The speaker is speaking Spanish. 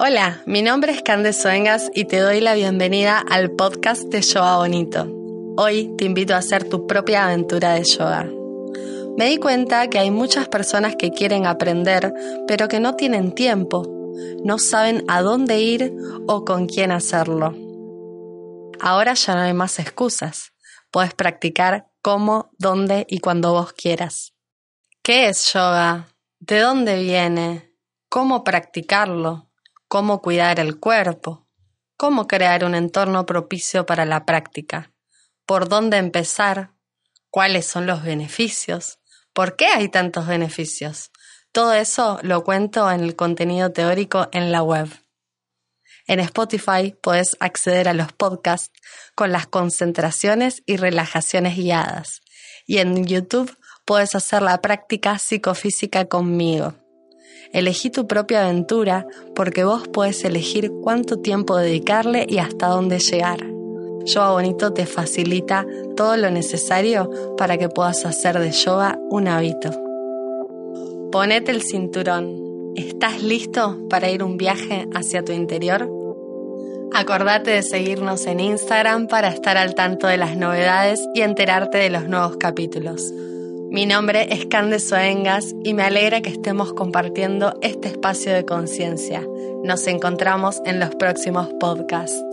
Hola, mi nombre es Candes Soengas y te doy la bienvenida al podcast de Yoga Bonito. Hoy te invito a hacer tu propia aventura de yoga. Me di cuenta que hay muchas personas que quieren aprender, pero que no tienen tiempo, no saben a dónde ir o con quién hacerlo. Ahora ya no hay más excusas. Puedes practicar cómo, dónde y cuando vos quieras. ¿Qué es yoga? ¿De dónde viene? ¿Cómo practicarlo? ¿Cómo cuidar el cuerpo? ¿Cómo crear un entorno propicio para la práctica? ¿Por dónde empezar? ¿Cuáles son los beneficios? ¿Por qué hay tantos beneficios? Todo eso lo cuento en el contenido teórico en la web. En Spotify puedes acceder a los podcasts con las concentraciones y relajaciones guiadas. Y en YouTube puedes hacer la práctica psicofísica conmigo. Elegí tu propia aventura porque vos puedes elegir cuánto tiempo dedicarle y hasta dónde llegar. Yoga Bonito te facilita todo lo necesario para que puedas hacer de yoga un hábito. Ponete el cinturón. ¿Estás listo para ir un viaje hacia tu interior? Acordate de seguirnos en Instagram para estar al tanto de las novedades y enterarte de los nuevos capítulos. Mi nombre es Candes Soengas y me alegra que estemos compartiendo este espacio de conciencia. Nos encontramos en los próximos podcasts.